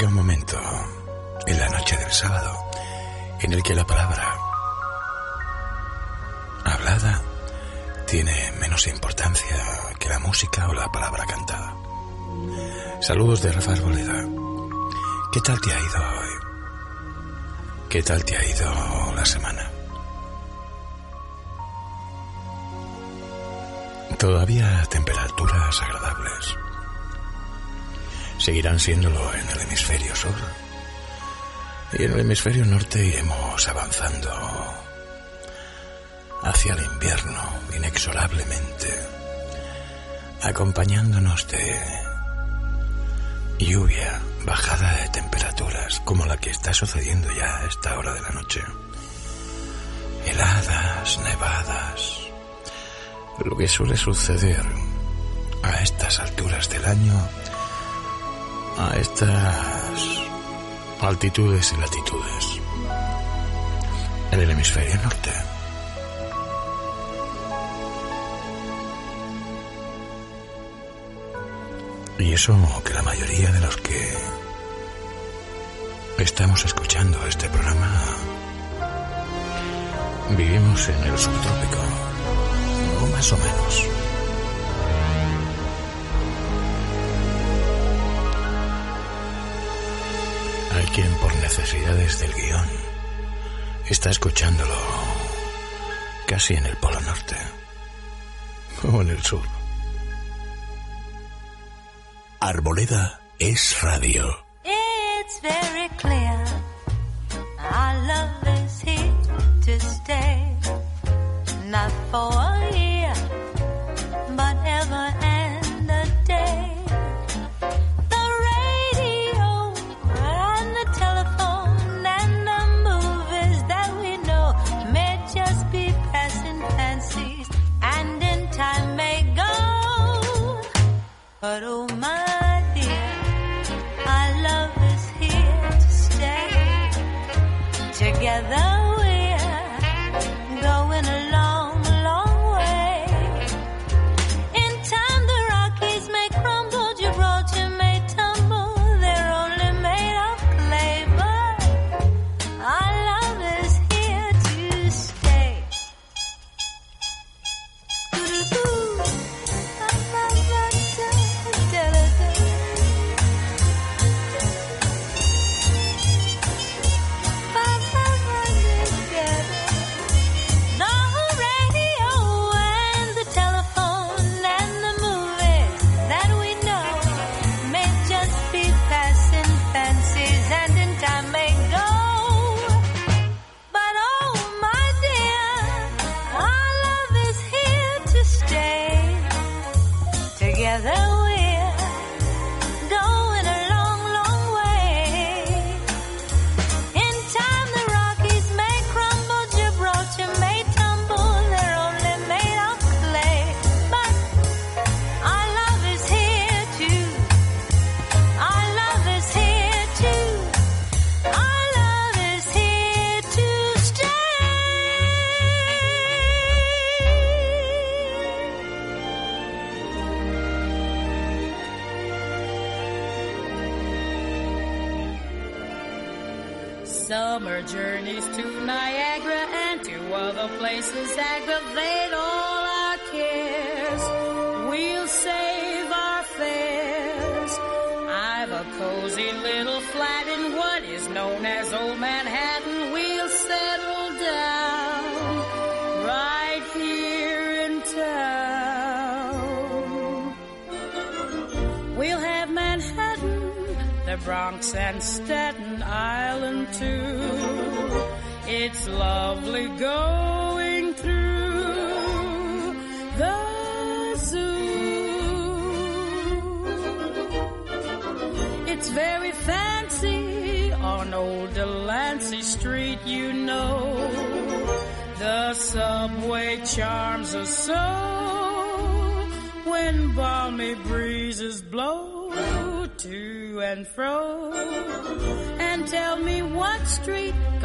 Llega un momento en la noche del sábado en el que la palabra hablada tiene menos importancia que la música o la palabra cantada. Saludos de Rafael Boleda. ¿Qué tal te ha ido hoy? ¿Qué tal te ha ido la semana? Todavía temperaturas agradables. Seguirán siéndolo en el hemisferio sur. Y en el hemisferio norte iremos avanzando hacia el invierno inexorablemente, acompañándonos de lluvia, bajada de temperaturas, como la que está sucediendo ya a esta hora de la noche. Heladas, nevadas, lo que suele suceder a estas alturas del año, a estas altitudes y latitudes en el hemisferio norte. Y eso que la mayoría de los que estamos escuchando este programa vivimos en el subtrópico, o más o menos. Quien por necesidades del guion está escuchándolo casi en el Polo Norte o en el sur. Arboleda es radio. It's very clear our love is here to stay. Not for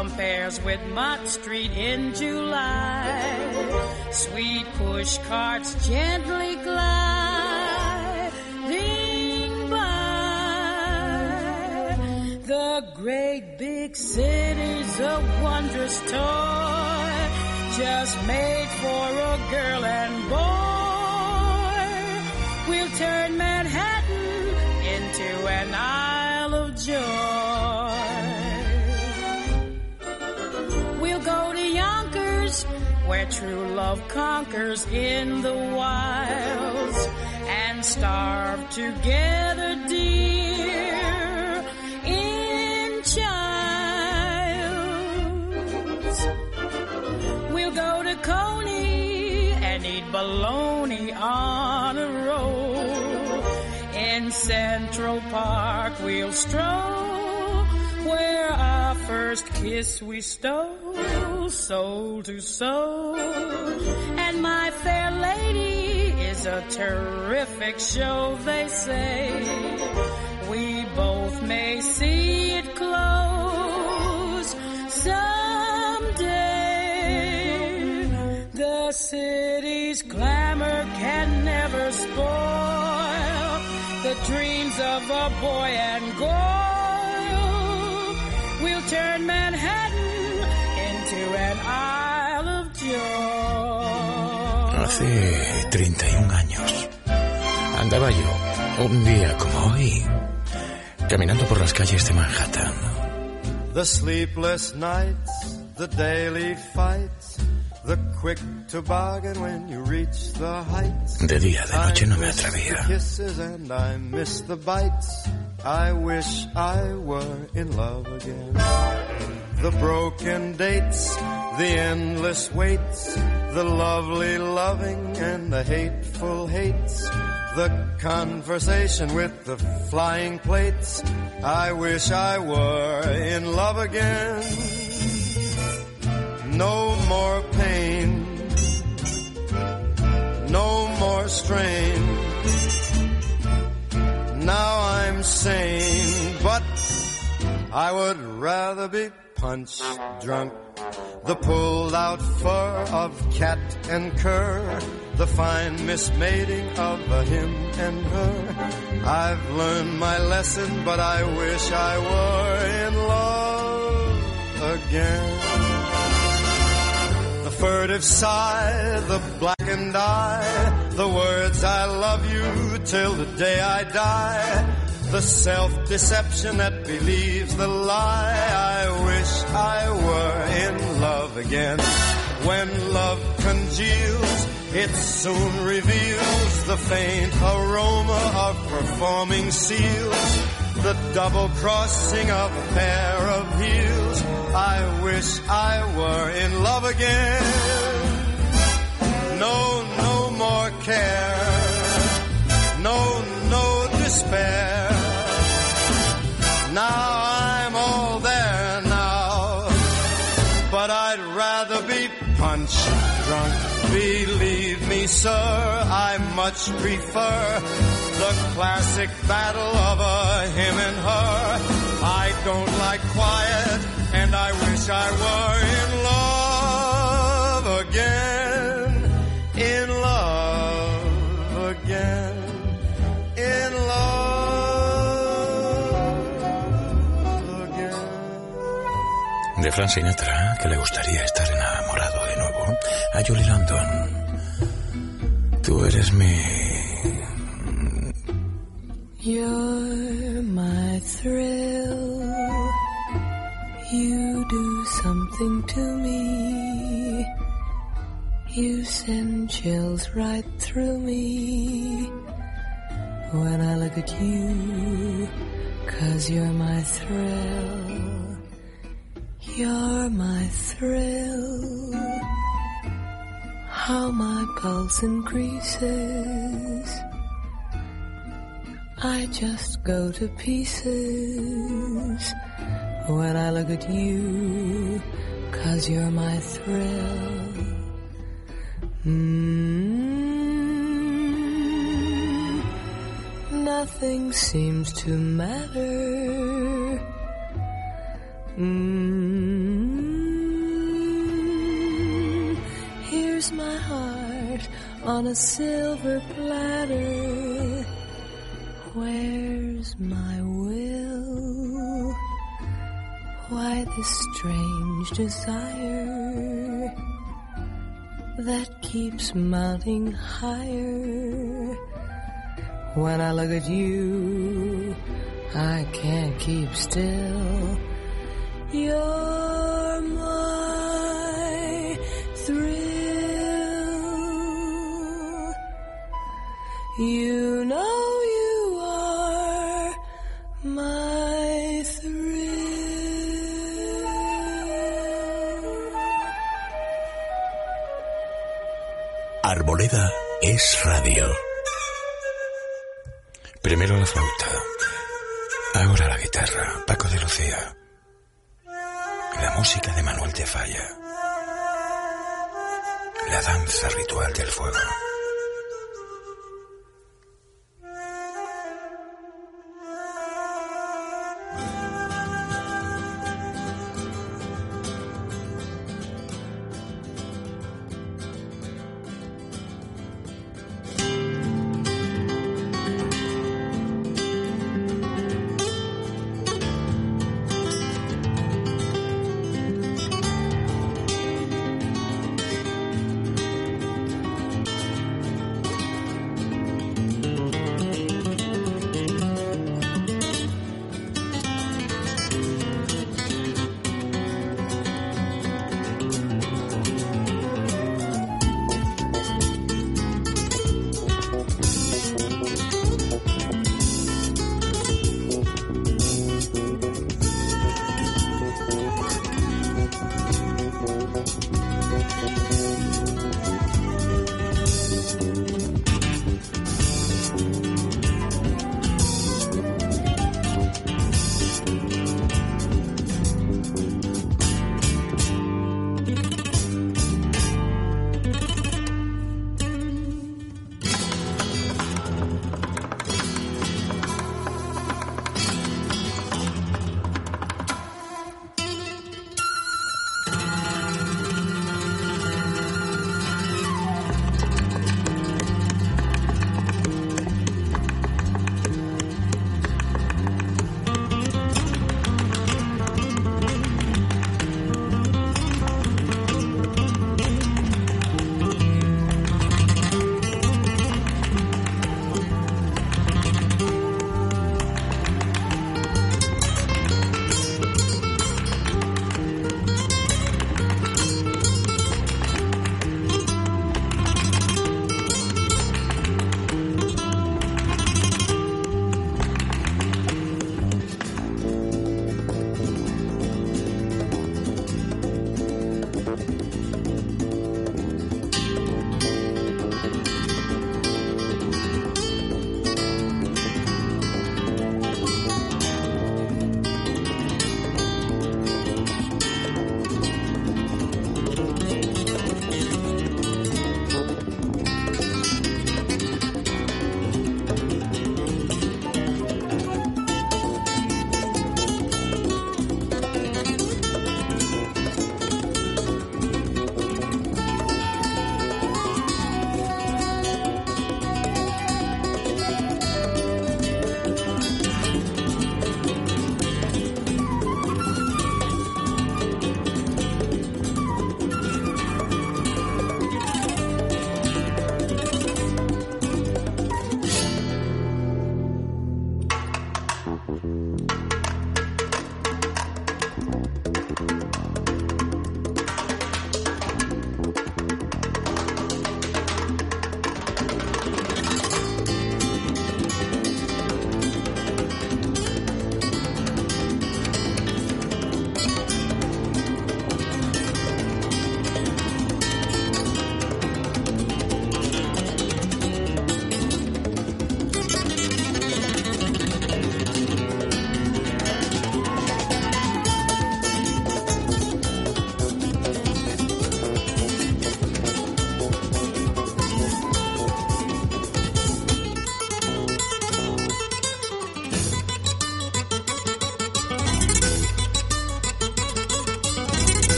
compares with Mott Street in July. Sweet push carts gently gliding by. The great big city's a wondrous toy, just made for a girl and boy. We'll turn Manhattan true love conquers in the wilds, and starve together, dear, in childs. We'll go to Coney and eat bologna on a roll. In Central Park, we'll stroll where our first kiss we stole, soul to soul. And my fair lady is a terrific show, they say. We both may see it close someday. The city's clamor can never spoil the dreams of a boy and girl. We'll turn Manhattan Hace 31 años andaba yo, un día como hoy, caminando por las calles de Manhattan. The sleepless nights, the daily fights, the quick toboggan when you reach the heights. De día, de noche no me atrevía. kisses and I miss the bites. I wish I were in love again. The broken dates, the endless waits, the lovely loving and the hateful hates. The conversation with the flying plates. I wish I were in love again. No more pain. No more strain. Now I'm sane, but I would rather be punch drunk. The pulled out fur of cat and cur. The fine mismating of a him and her. I've learned my lesson, but I wish I were in love again. The furtive sigh, the blackened eye, the words I love you till the day I die, the self-deception that believes the lie. I wish I were in love again. When love congeals, it soon reveals the faint aroma of performing seals, the double crossing of a pair of heels. I wish I were in love again. No, no more care. No, no despair. Believe me, sir, I much prefer the classic battle of a him and her. I don't like quiet, and I wish I were in love again. In love again. In love again. De Frank Sinatra, que le gustaría estar enamorado. A Julie London. Tú eres mi... You're my thrill. You do something to me. You send chills right through me when I look at you. Cause you're my thrill. You're my thrill. How my pulse increases. I just go to pieces when I look at you, cause you're my thrill. Mm, nothing seems to matter. Mm, here's my heart on a silver platter. Where's my will? Why this strange desire that keeps mounting higher? When I look at you, I can't keep still. You're my You know you are my. Arboleda es radio. Primero la flauta, ahora la guitarra, Paco de Lucía. La música de Manuel de Falla. La danza ritual del fuego.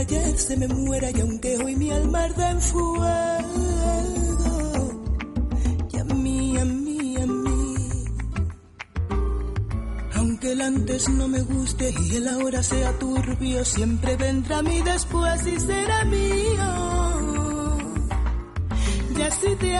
Ayer se me muera y aunque hoy mi alma arda en fuego. Y a mí, a mí, a mí. Aunque el antes no me guste y el ahora sea turbio, siempre vendrá mi después y será mío. Y así te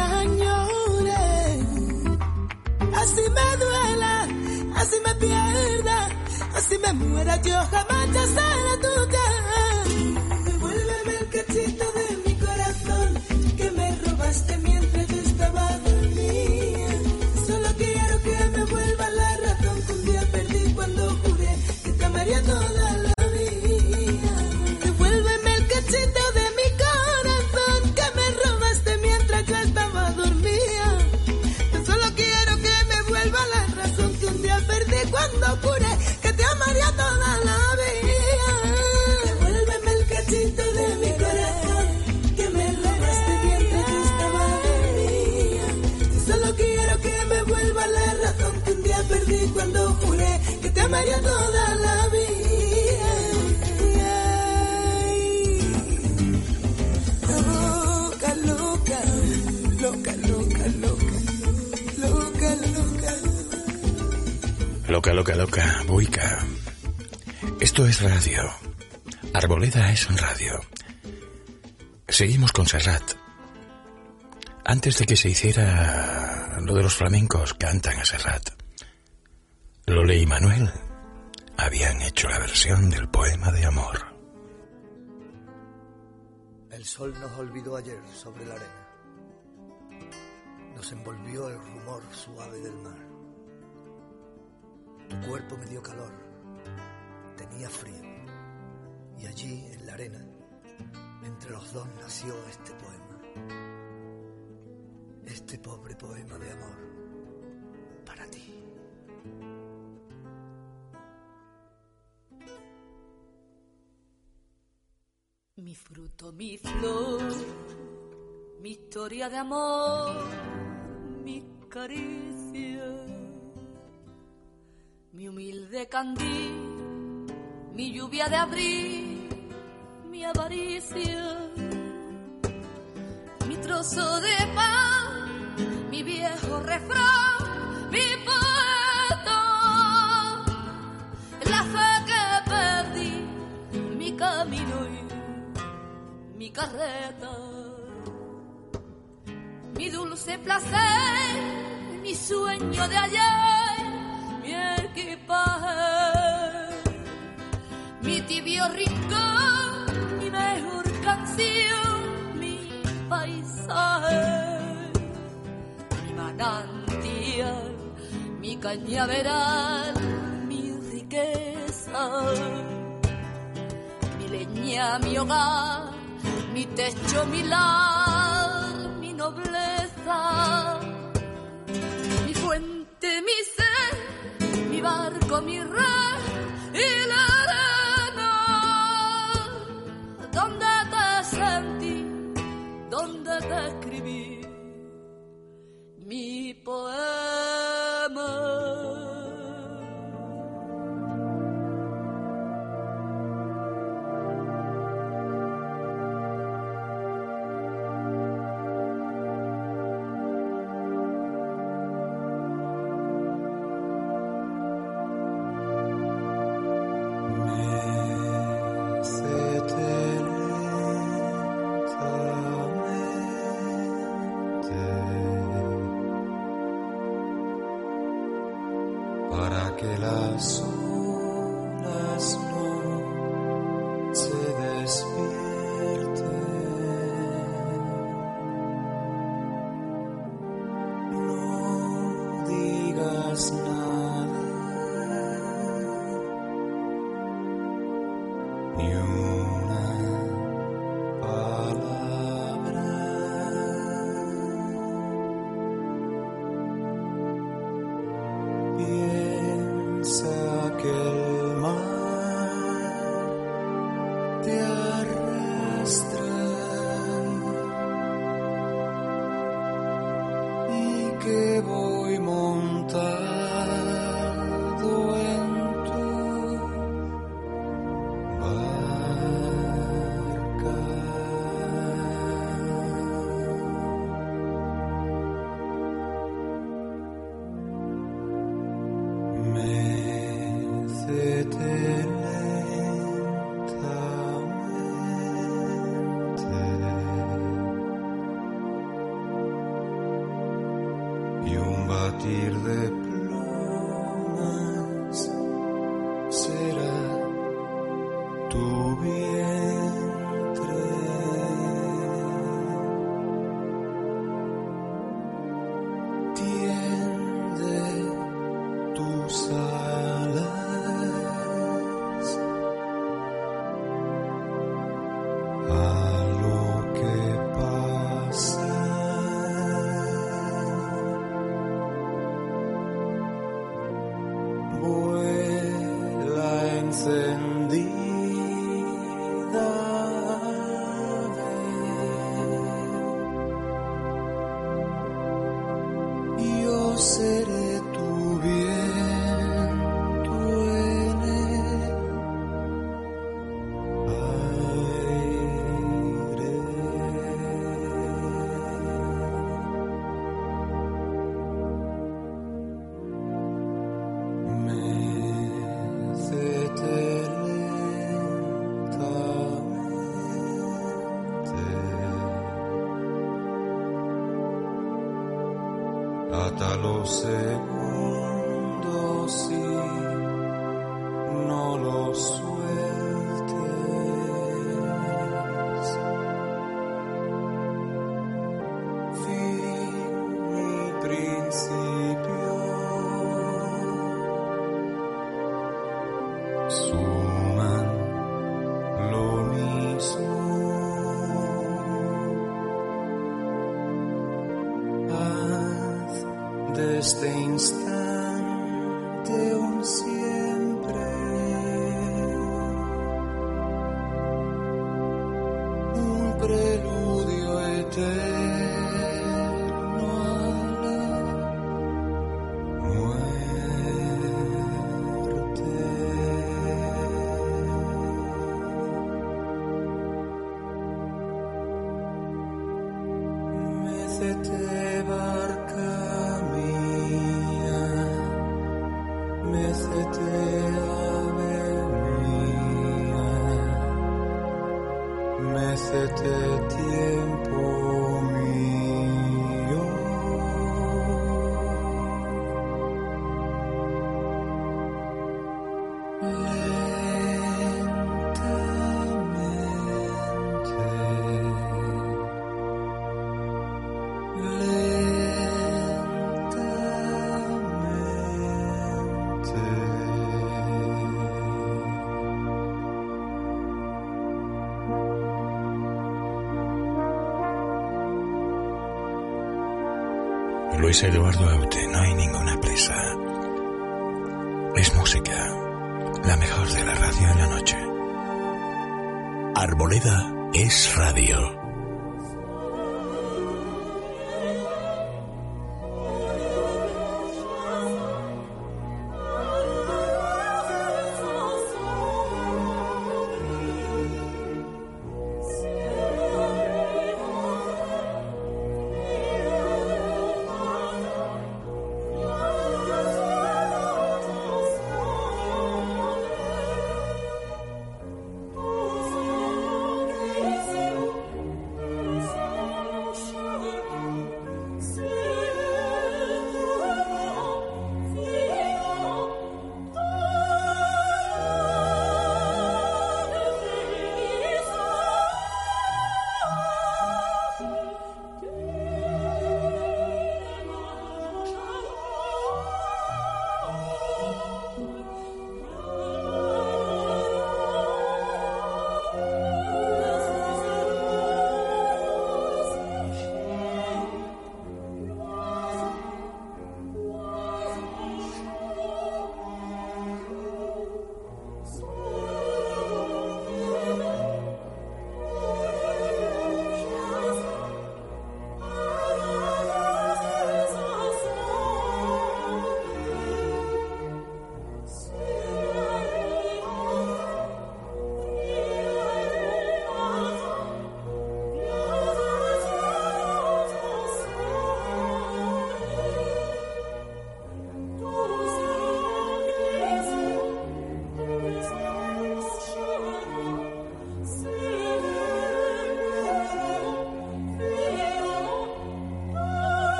toda la vida. Loca, loca, loca, loca, loca, loca, loca. Loca, loca, loca, buica. Esto es radio. Arboleda es radio. Seguimos con Serrat. Antes de que se hiciera lo de los flamencos cantan a Serrat, Lole y Manuel habían hecho la versión del poema de amor. El sol nos olvidó ayer sobre la arena. Nos envolvió el rumor suave del mar. Tu cuerpo me dio calor, tenía frío. Y allí, en la arena, entre los dos nació este poema. Este pobre poema de amor Mi fruto, mi flor, mi historia de amor, mi caricia, mi humilde candil, mi lluvia de abril, mi avaricia, mi trozo de pan, mi viejo refrán, mi carreta, mi dulce placer, mi sueño de ayer, mi equipaje, mi tibio rincón, mi mejor canción, mi paisaje, mi manantial, mi cañaveral, mi riqueza. Mi leña, mi hogar, mi techo, mi lar, mi nobleza, mi fuente, mi ser, mi barco, mi red y la arena. Donde te sentí, donde te escribí mi poema. Luis Eduardo Aute, no hay ninguna prisa. Es música, la mejor de la radio en la noche. Arboleda es radio.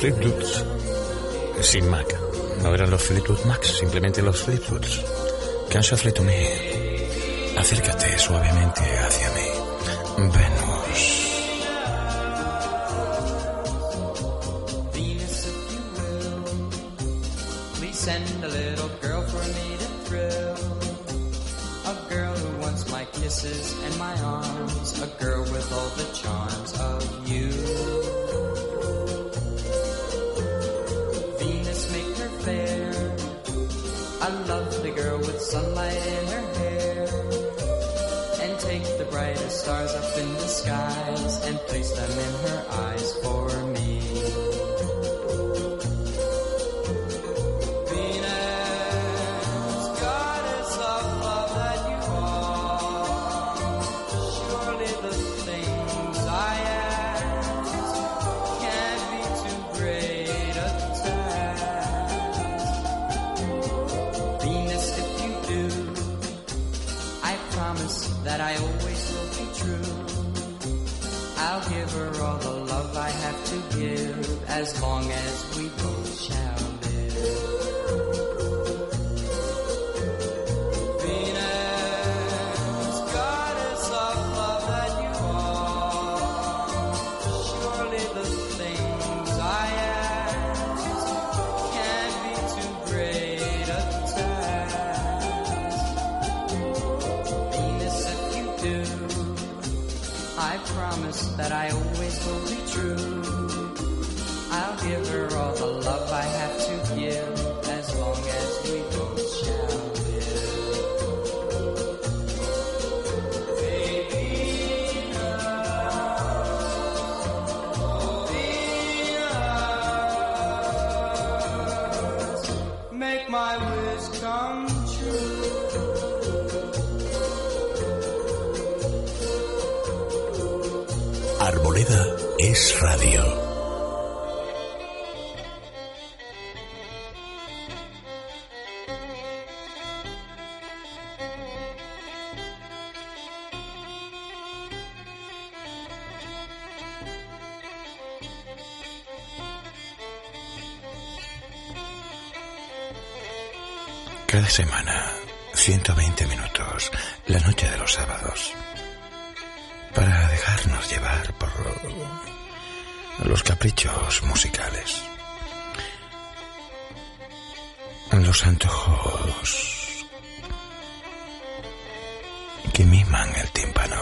Flipwoods sin Mac. No eran los Flipwood Macs, simplemente los Flipwoods. Can't to me. Acércate suavemente hacia mí. Ven. 120 minutos, la noche de los sábados, para dejarnos llevar por los caprichos musicales, los antojos que miman el tímpano.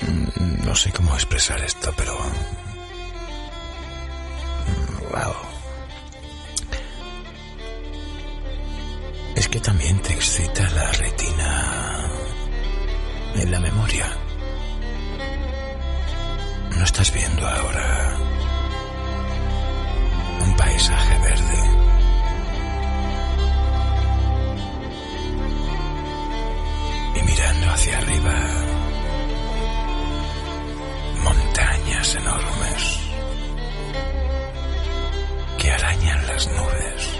Mm, no sé cómo expresar esto, pero... Es que también te excita la retina en la memoria. No estás viendo ahora un paisaje verde. Y mirando hacia arriba, montañas enormes que arañan las nubes.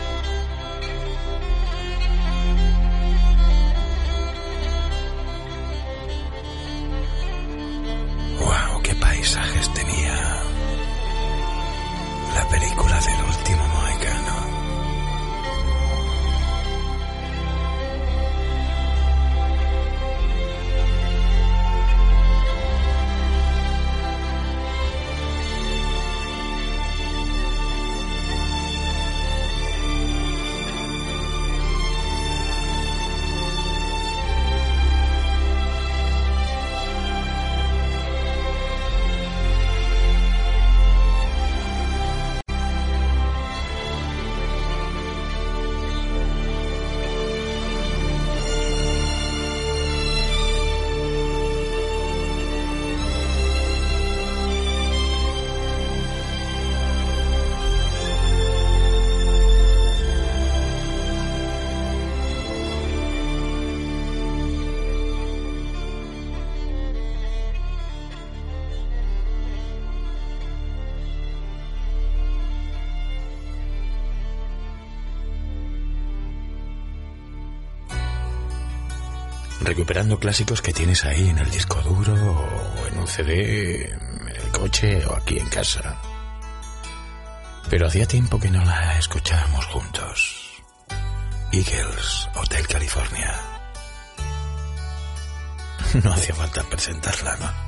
Recuperando clásicos que tienes ahí en el disco duro o en un CD, en el coche o aquí en casa. Pero hacía tiempo que no la escuchábamos juntos. Eagles, Hotel California. No hacía falta presentarla, ¿no?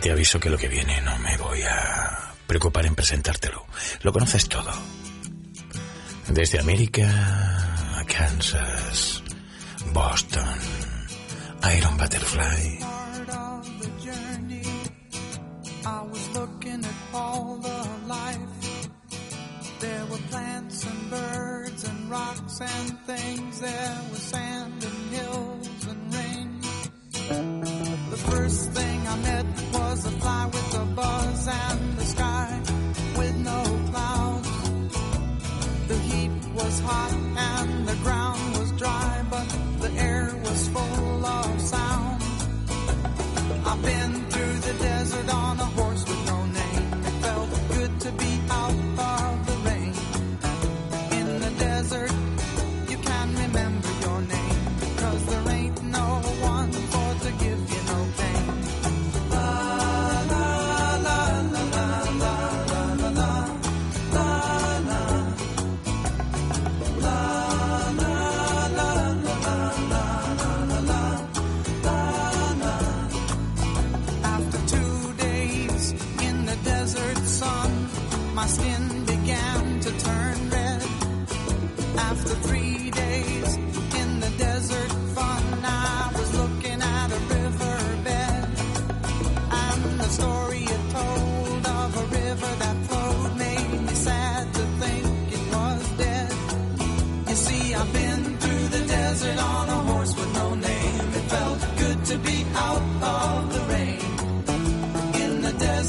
Te aviso que lo que viene no me voy a preocupar en presentártelo. Lo conoces todo. Desde América a Kansas, Boston, Iron Butterfly. rocks and things. There was sand and hills and rain. The first thing I met. was a fly with the buzz and the sky.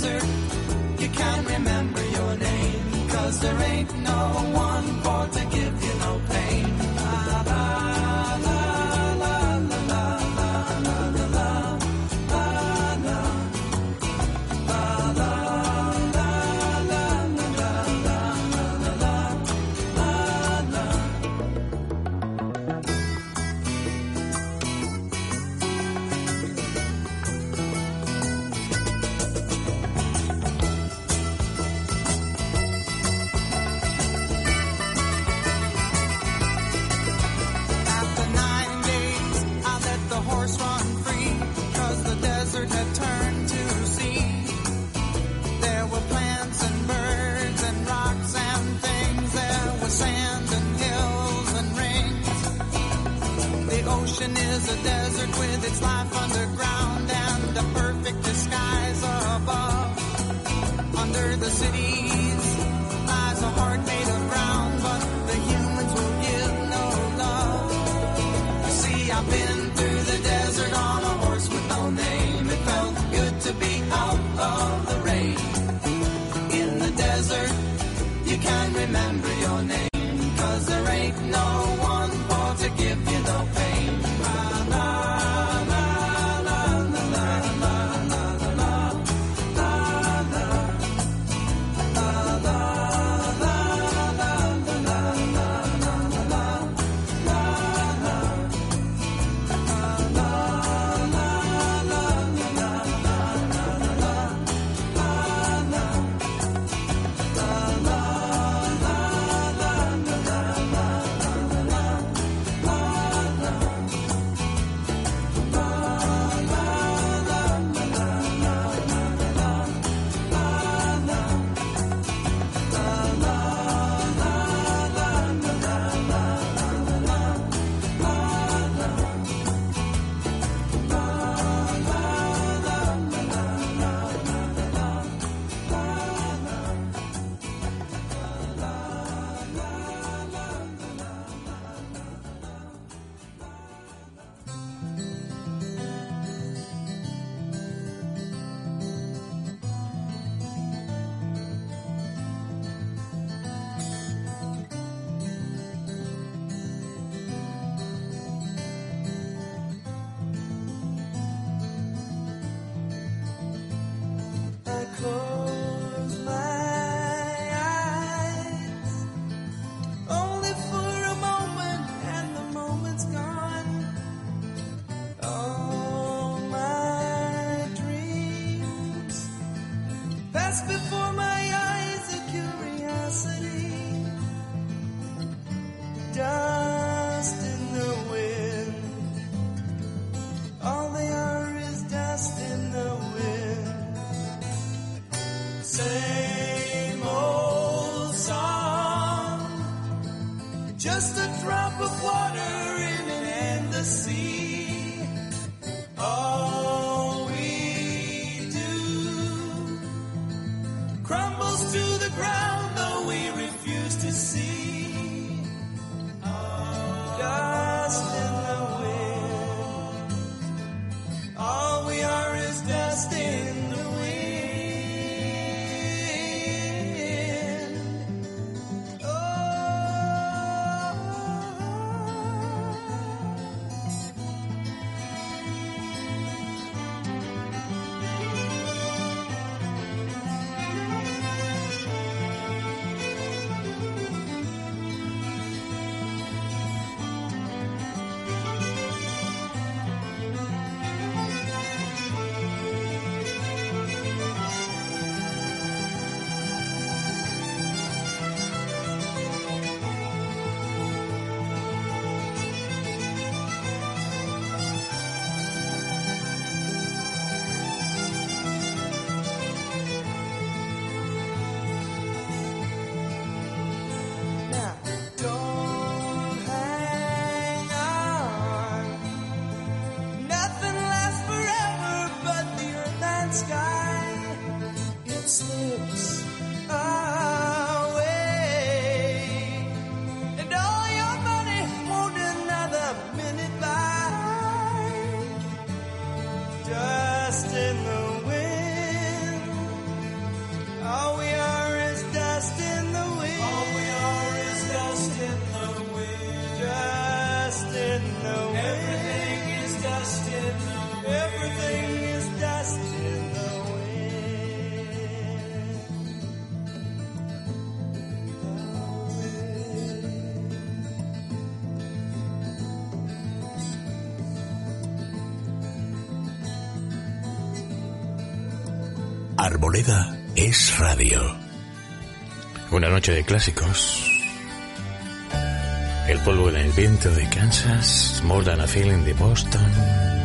desert. Arboleda es radio. Una noche de clásicos. El polvo en el viento de Kansas, More Than a Feeling de Boston.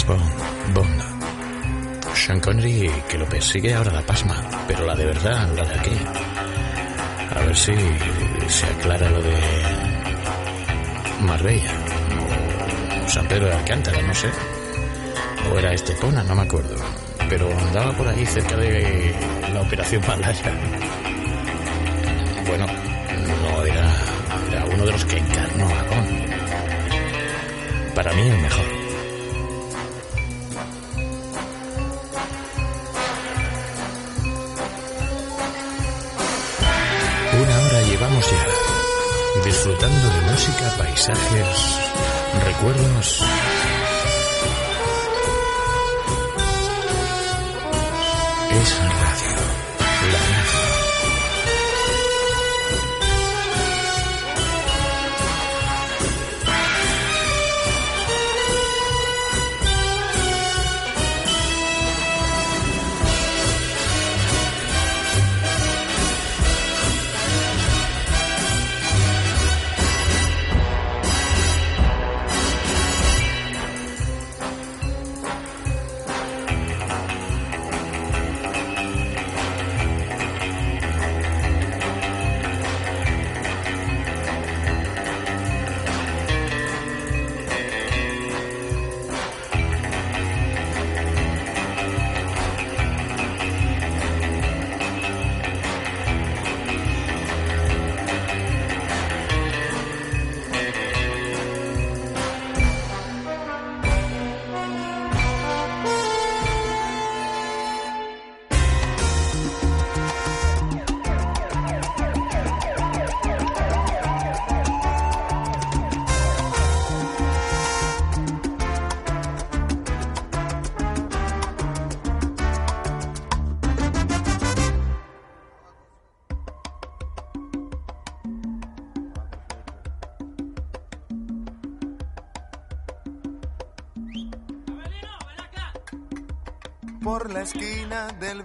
James Bond, Bond. Sean Connery que lo persigue ahora la pasma, pero la de verdad, la de aquí. A ver si se aclara lo de Marbella o San Pedro de Alcántara, no sé. O era Estepona, no me acuerdo. Pero andaba por ahí cerca de la Operación Malaya. Bueno, no era, era uno de los que encarnó a Bond. Para mí el mejor. Recuerdos.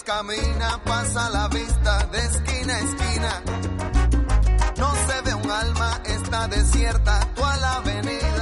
Camina pasa la vista de esquina a esquina. No se ve un alma, está desierta toda la avenida.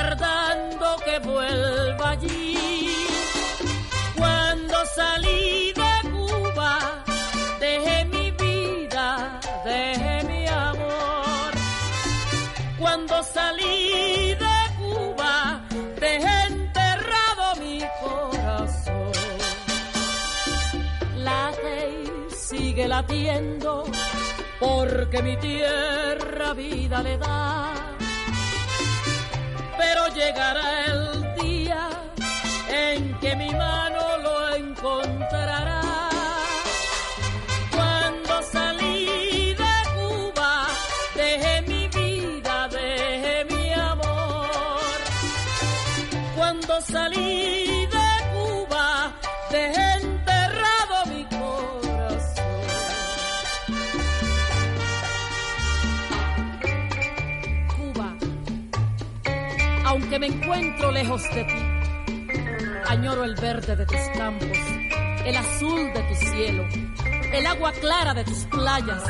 aguardando que vuelva allí. Cuando salí de Cuba, dejé mi vida, dejé mi amor. Cuando salí de Cuba, dejé enterrado mi corazón. Late y sigue latiendo, porque mi tierra vida le da llegará el Lejos de ti. Añoro el verde de tus campos, el azul de tu cielo, el agua clara de tus playas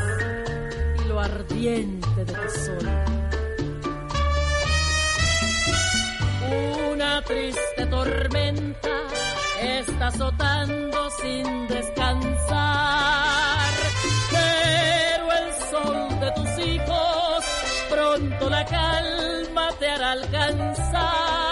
y lo ardiente de tu sol. Una triste tormenta está azotando sin descansar, pero el sol de tus hijos pronto la calma te hará alcanzar.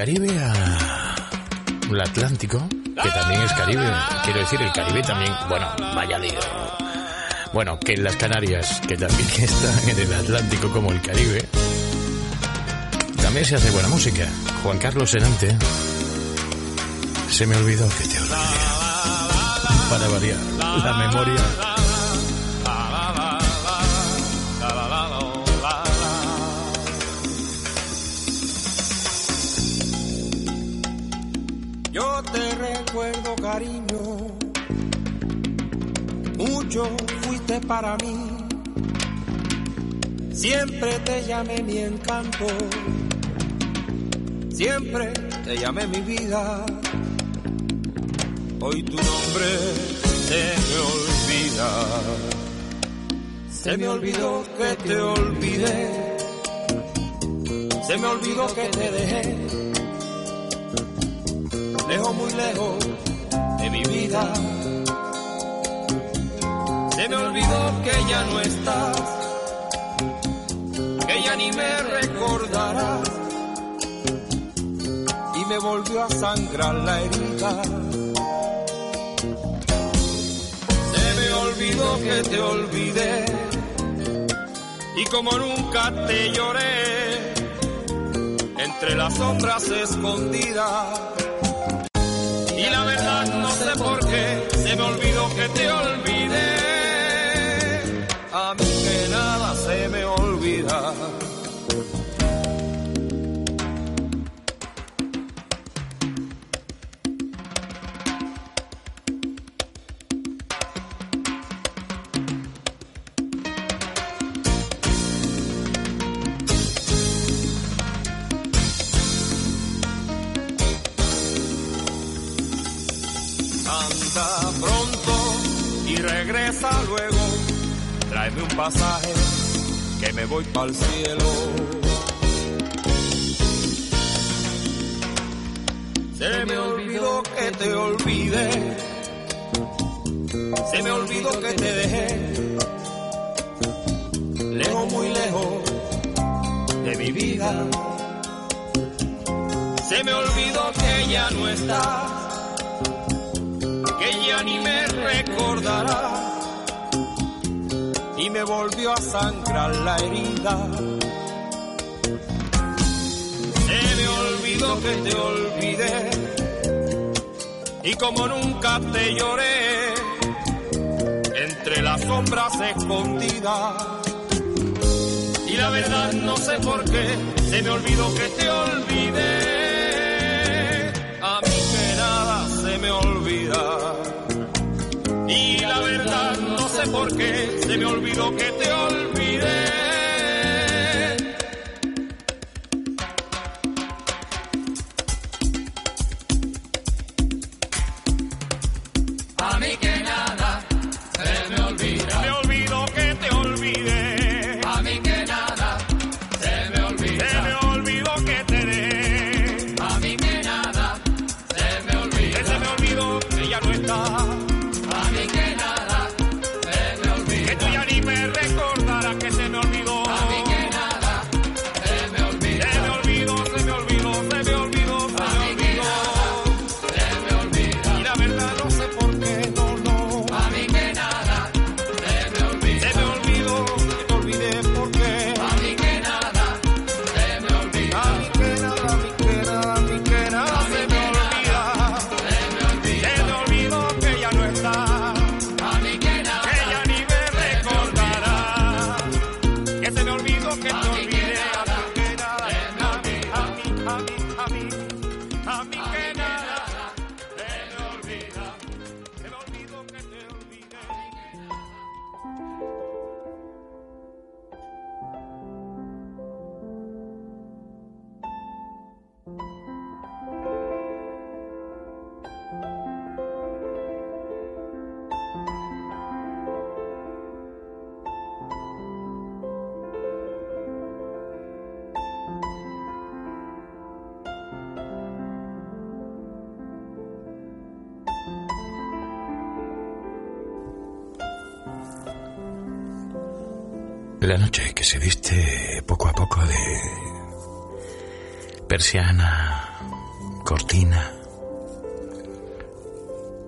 Caribe a el Atlántico, que también es Caribe. Quiero decir, el Caribe también, bueno, vaya lío. Bueno, que en las Canarias, que también están en el Atlántico como el Caribe, también se hace buena música. Juan Carlos Senante. Se me olvidó que te olvidé. Para variar, la memoria. Para mí. Siempre te llamé mi encanto. Siempre te llamé mi vida. Hoy tu nombre se me olvida. Se me olvidó que te olvidé. Se me olvidó que te dejé. Lejos, muy lejos de mi vida. No estás. Que ya ni me recordarás. Y me volvió a sangrar la herida. Se me olvidó que te olvidé. Y como nunca te lloré, entre las sombras escondidas. Y la verdad no sé por qué se me olvidó que te olvidé. Pasaje que me voy para el cielo. Se me olvidó que te olvidé. Se me olvidó que te dejé. Lejos, muy lejos de mi vida. Se me olvidó que ya no estás que ya ni me recordará y volvió a sangrar la herida. Se me olvidó que te olvidé y como nunca te lloré entre las sombras escondidas. Y la verdad no sé por qué se me olvidó que te olvidé. A mí que nada se me olvida. Y sé por qué se me olvidó que te olvidé. La noche que se viste poco a poco de persiana, cortina,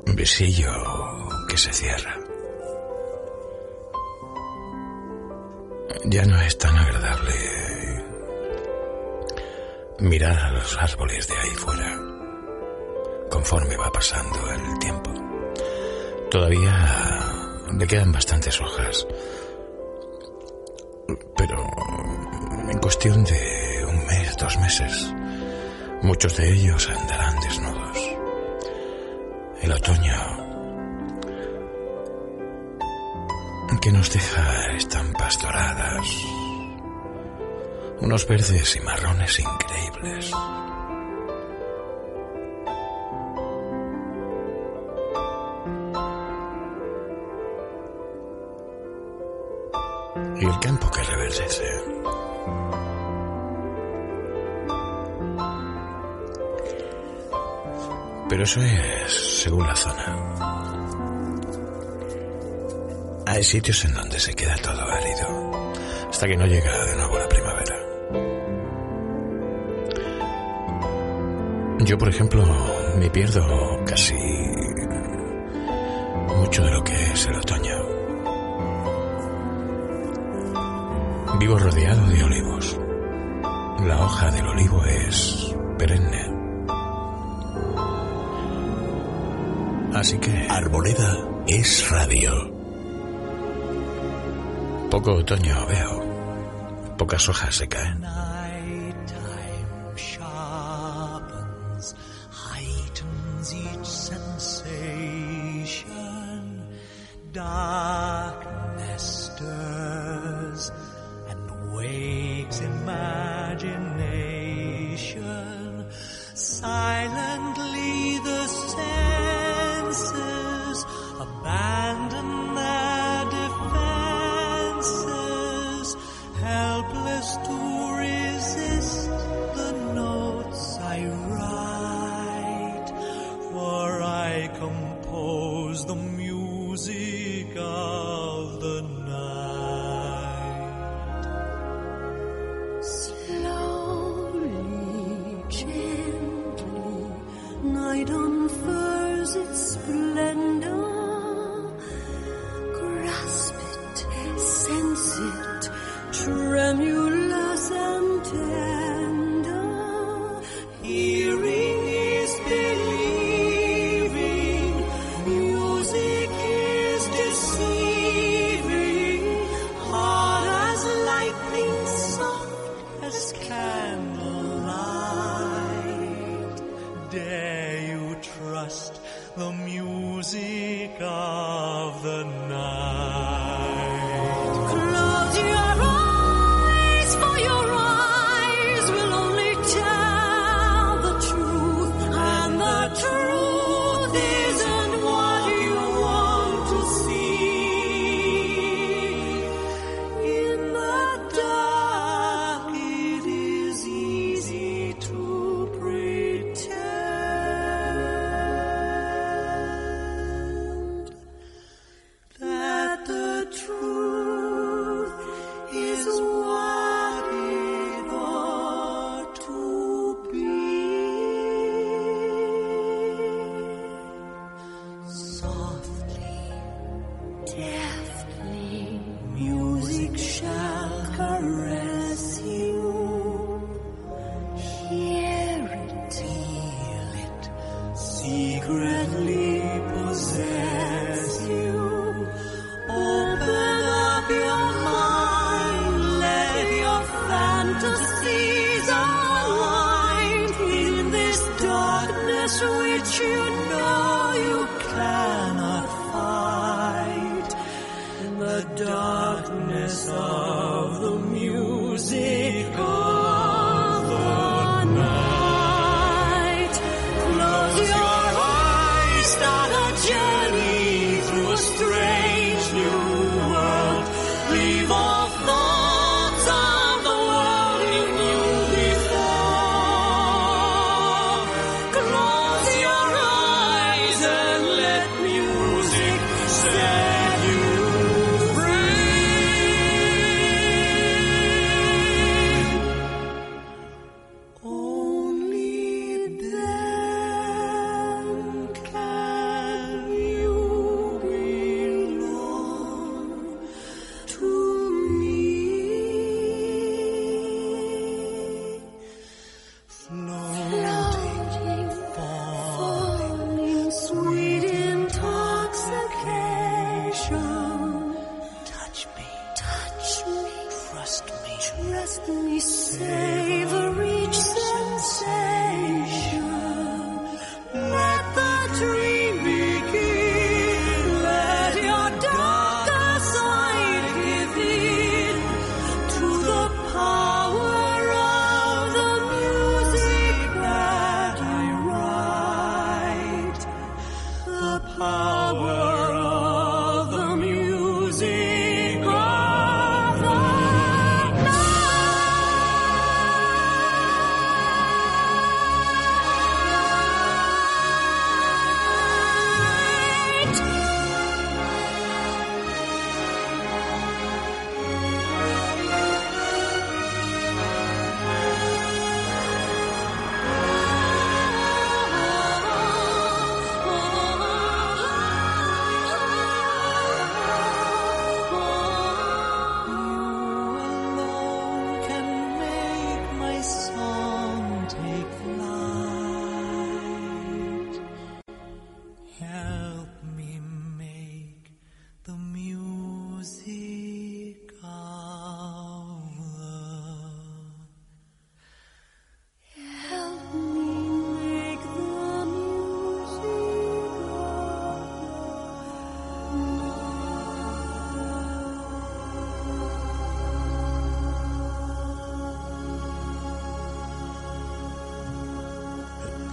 visillo que se cierra. Ya no es tan agradable mirar a los árboles de ahí fuera conforme va pasando el tiempo. Todavía le quedan bastantes hojas, cuestión de un mes, dos meses, muchos de ellos andarán desnudos. El otoño que nos deja estampas doradas, unos verdes y marrones increíbles. Pero eso es según la zona. Hay sitios en donde se queda todo árido hasta que no llega de nuevo la primavera. Yo, por ejemplo, me pierdo casi mucho de lo que es el otoño. Vivo rodeado de olivos. La hoja del olivo es perenne. Así que... Arboleda es radio. Poco otoño veo. Pocas hojas se caen.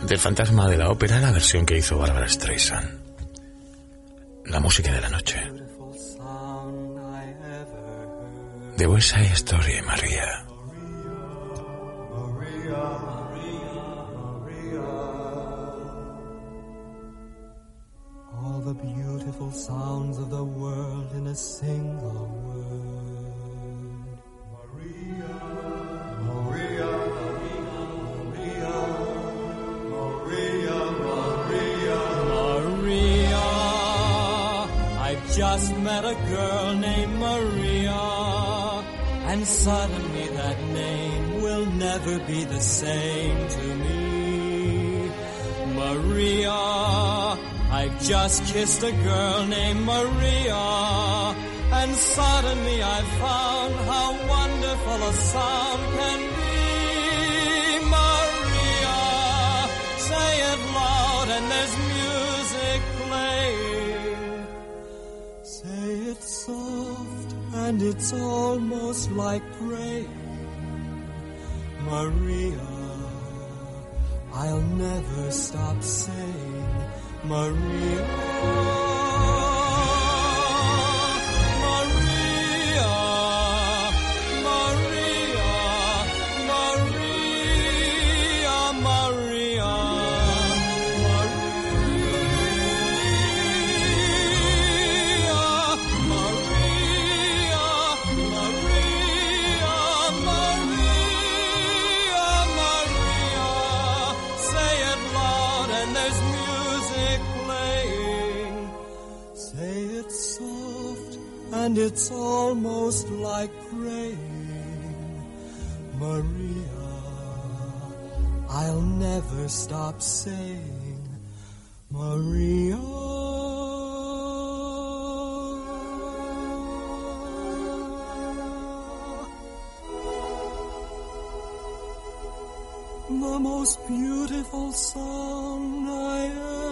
del Fantasma de la Ópera, la versión que hizo Barbara Streisand. La música de la noche. De vuestra historia, María. girl named Maria, and suddenly I found how wonderful a sound can be. Maria, say it loud, and there's music playing. Say it soft, and it's almost like praying. Maria, I'll never stop saying. Maria. it's almost like praying, Maria. I'll never stop saying, Maria. the most beautiful song I ever.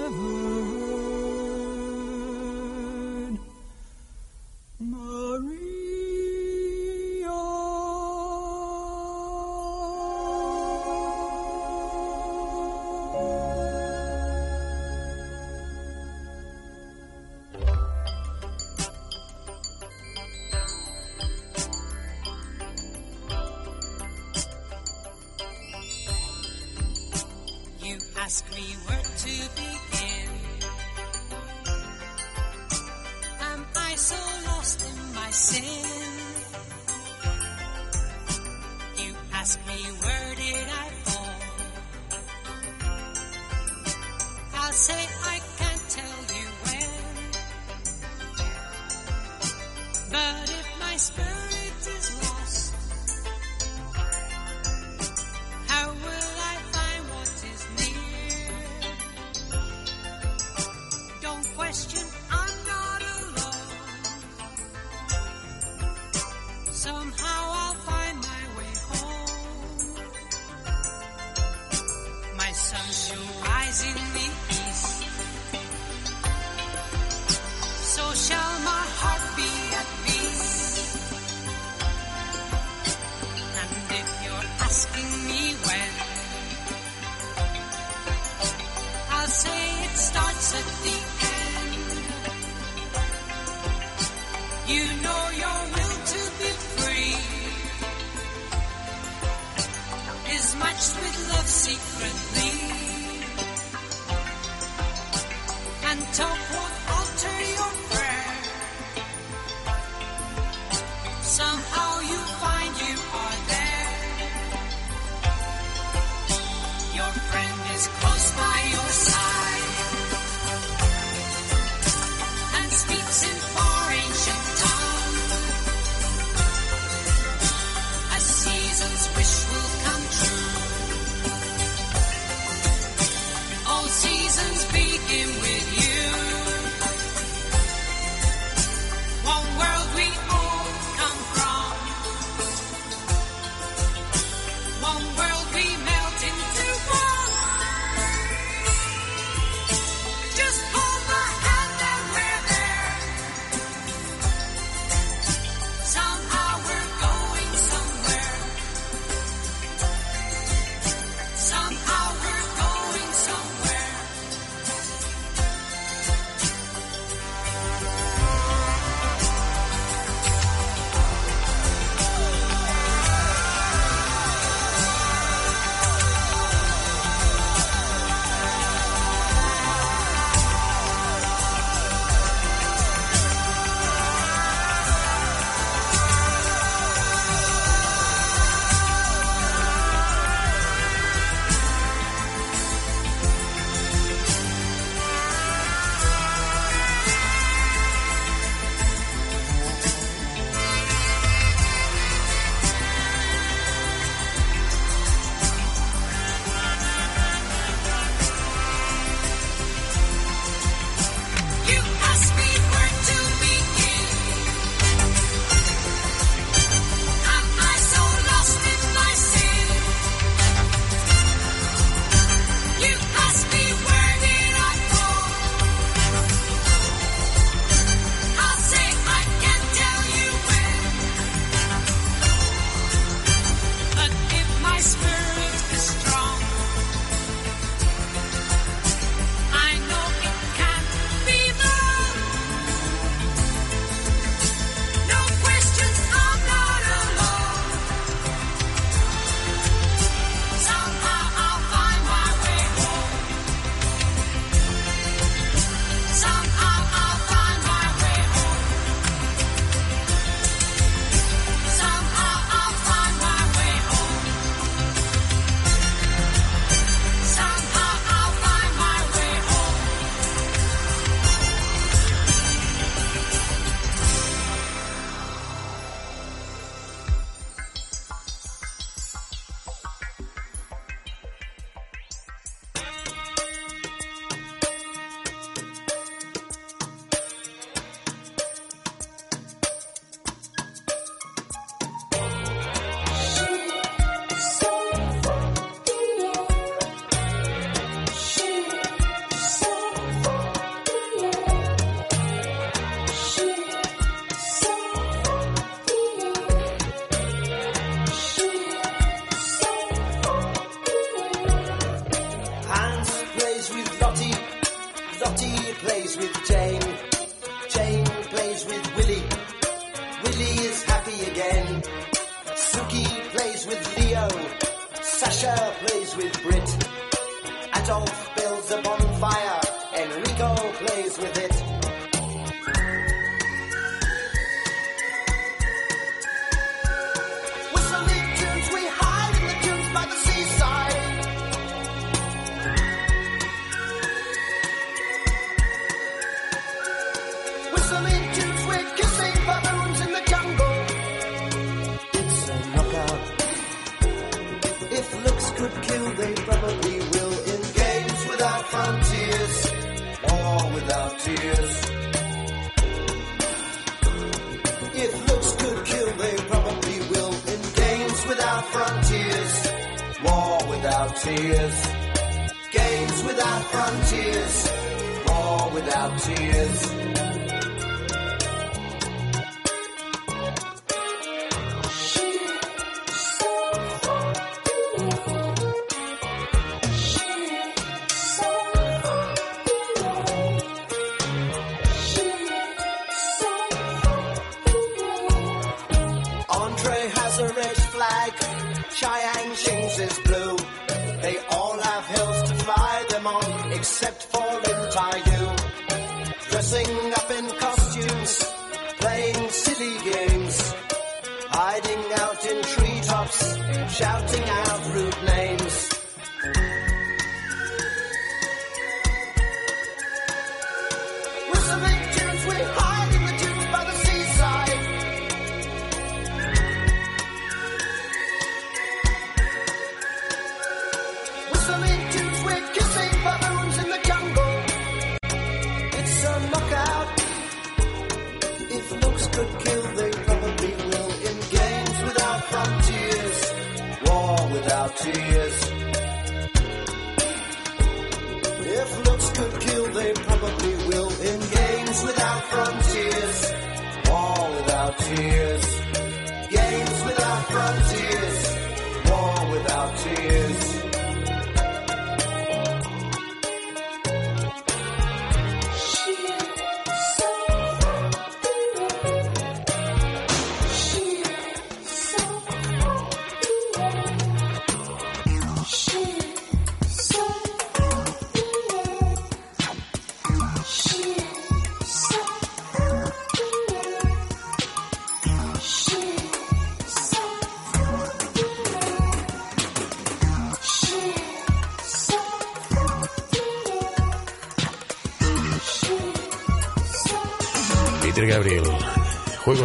Tears. Games without frontiers. War without tears.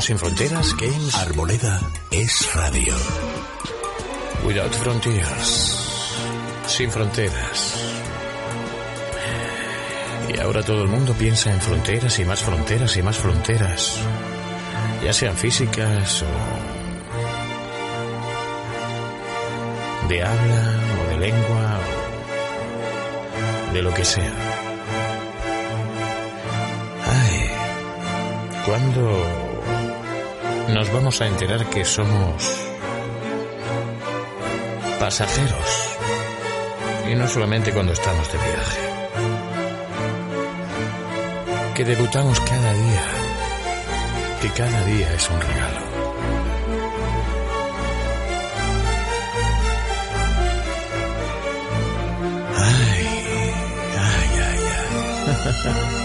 Sin fronteras, Games. Arboleda es radio. Without Frontiers. Sin fronteras. Y ahora todo el mundo piensa en fronteras y más fronteras y más fronteras. Ya sean físicas o de habla o de lengua o de lo que sea. Ay, ¿cuándo nos vamos a enterar que somos pasajeros? Y no solamente cuando estamos de viaje. Que debutamos cada día. Que cada día es un regalo. Ay, ay, ay, ay.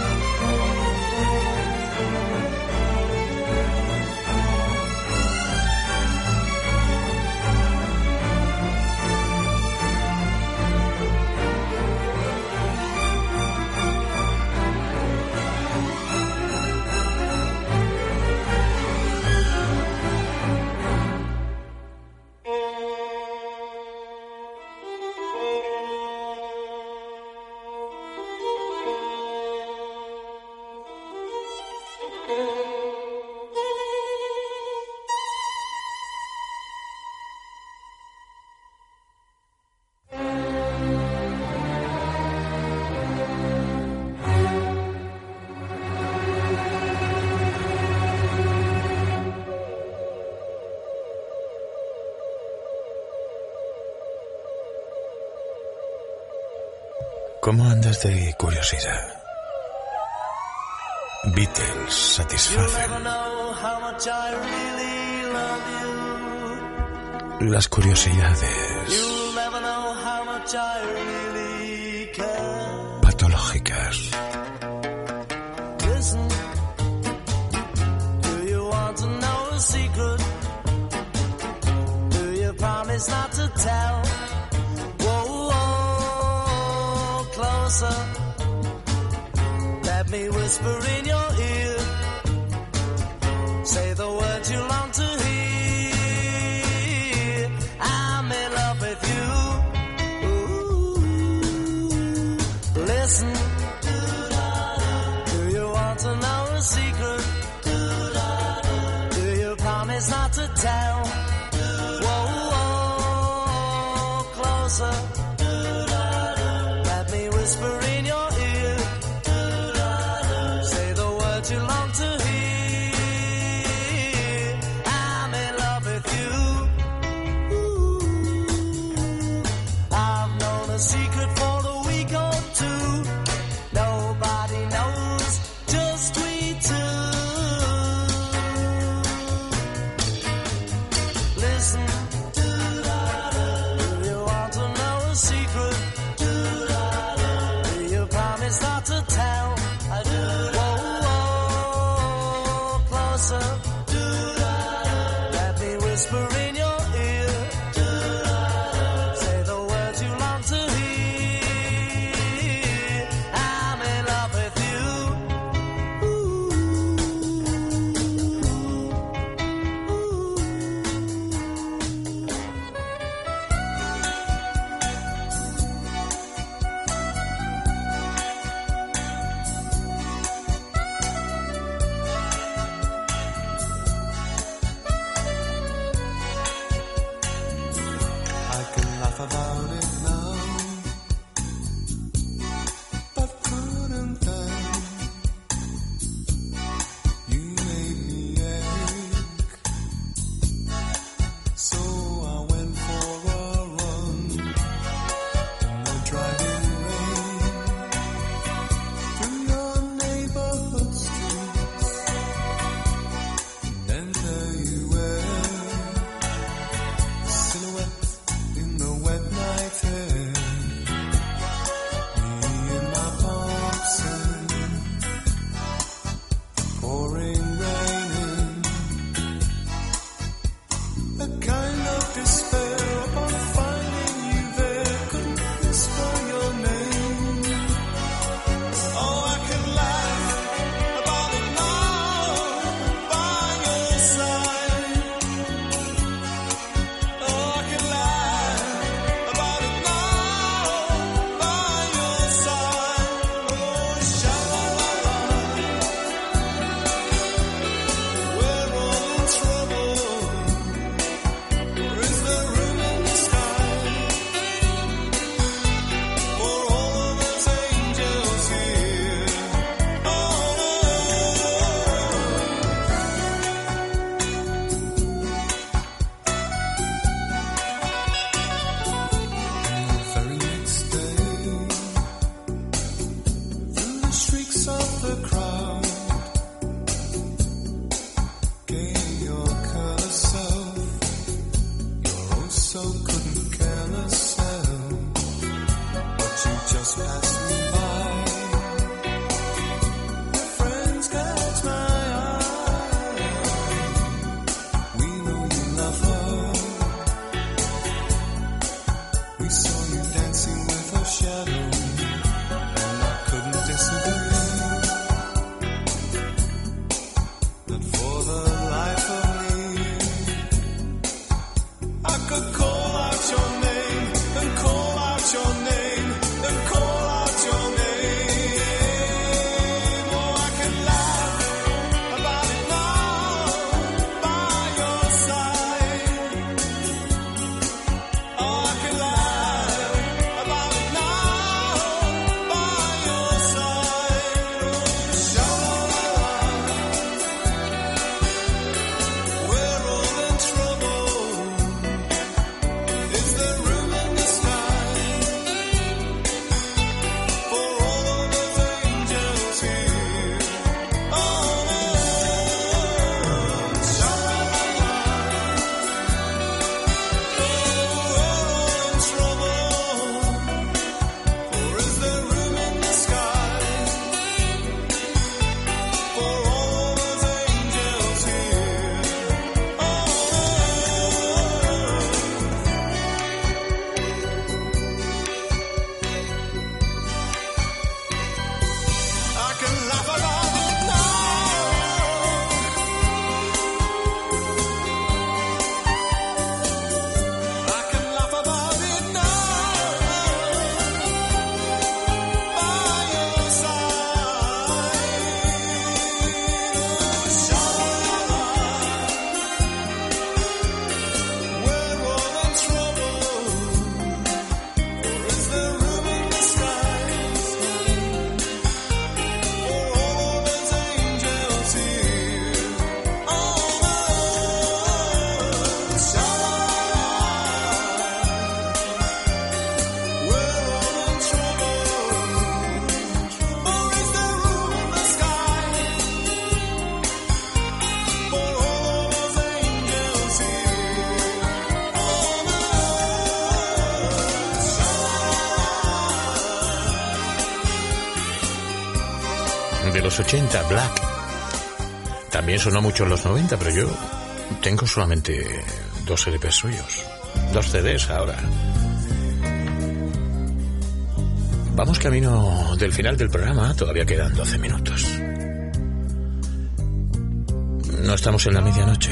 ¿Cómo andas de curiosidad? Beatles satisfacen las curiosidades patológicas. Not to tell? Whoa, closer. Me whisper in your ear. Say the words you long to hear. los 80, Black. También sonó mucho en los 90, pero yo tengo solamente dos e LPs suyos, dos CDs ahora. Vamos camino del final del programa, todavía quedan 12 minutos. No estamos en la medianoche.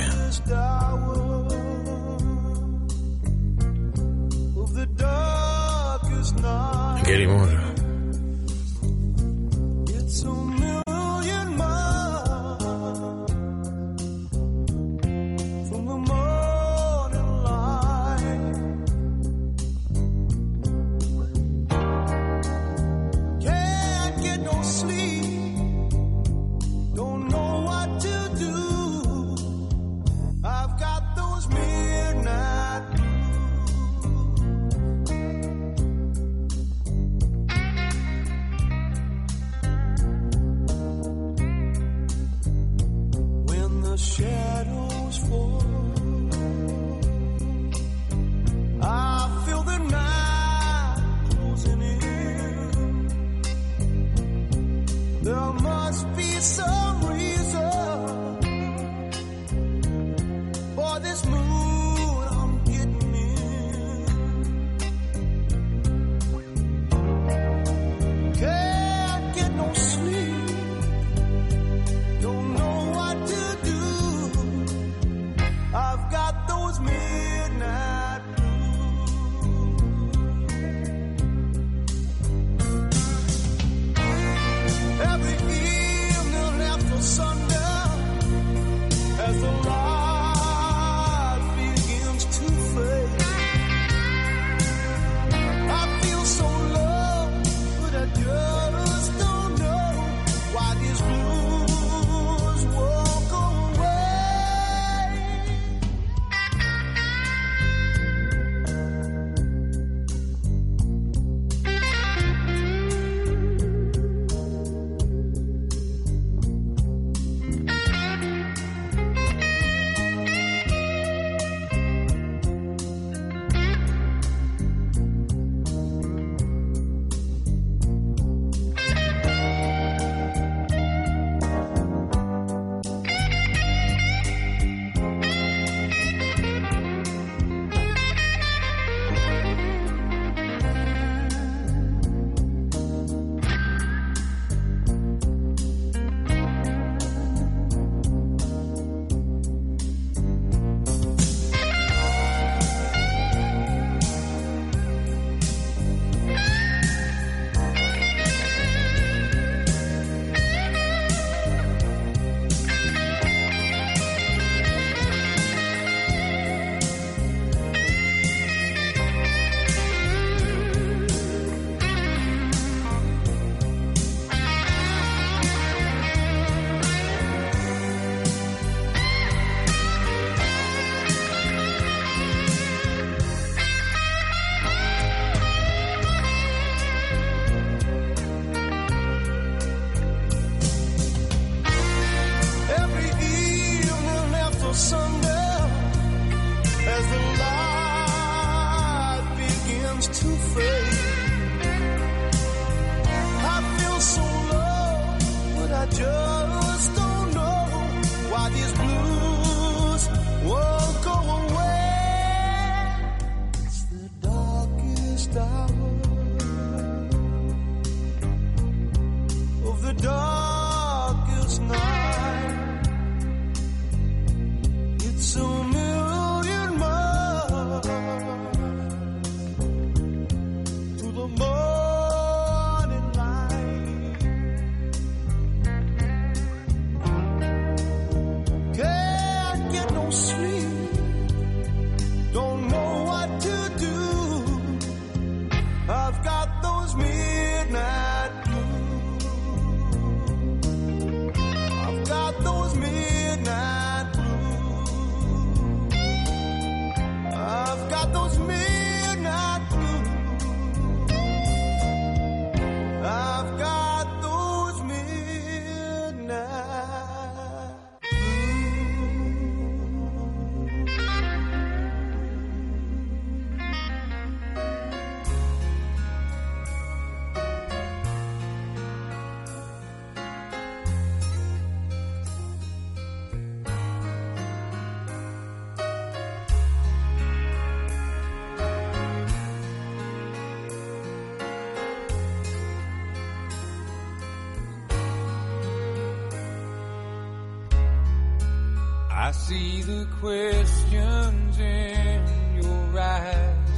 Questions in your eyes.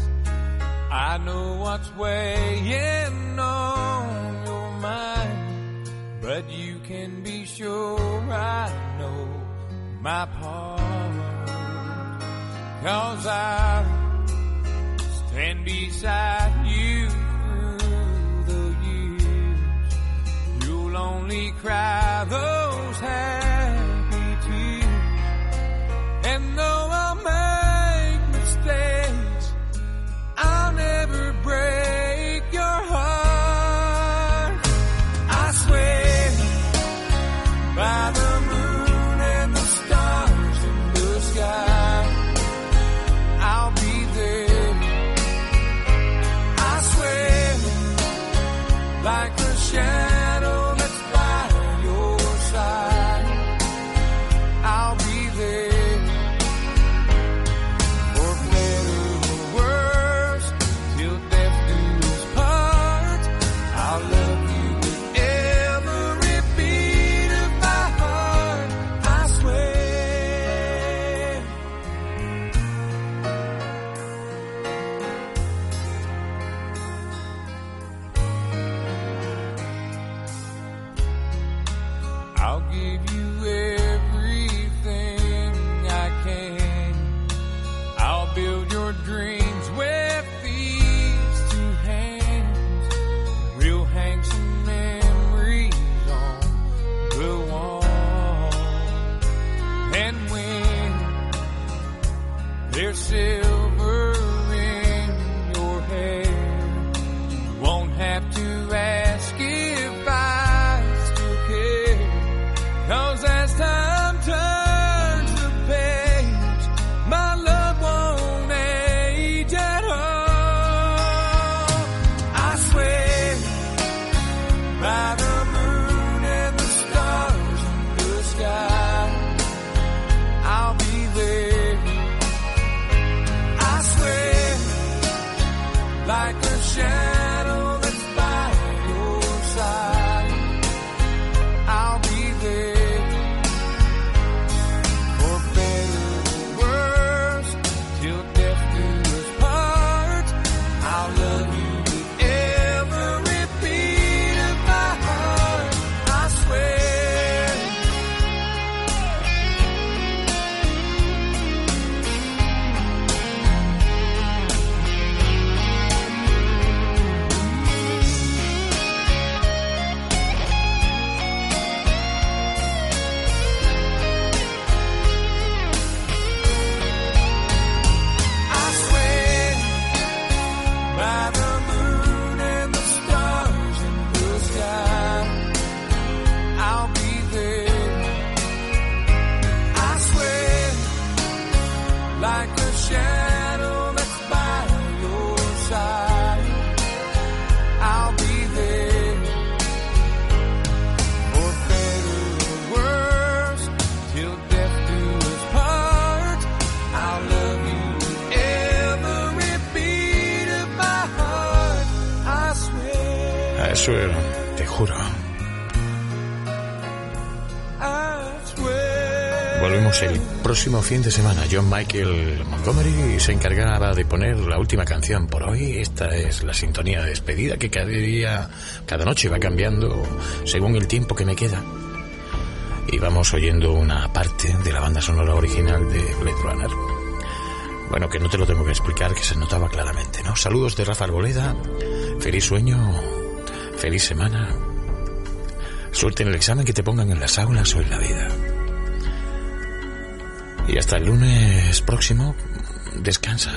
I know what's weighing on your mind, but you can be sure I know my part. Cause I stand beside fin de semana. John Michael Montgomery se encargaba de poner la última canción por hoy. Esta es la sintonía de despedida que cada día, cada noche va cambiando según el tiempo que me queda. Y vamos oyendo una parte de la banda sonora original de Blade Runner. Bueno, que no te lo tengo que explicar, que se notaba claramente, ¿no? Saludos de Rafa Arboleda. Feliz sueño. Feliz semana. Suerte en el examen que te pongan en las aulas o en la vida. Y hasta el lunes próximo, descansa.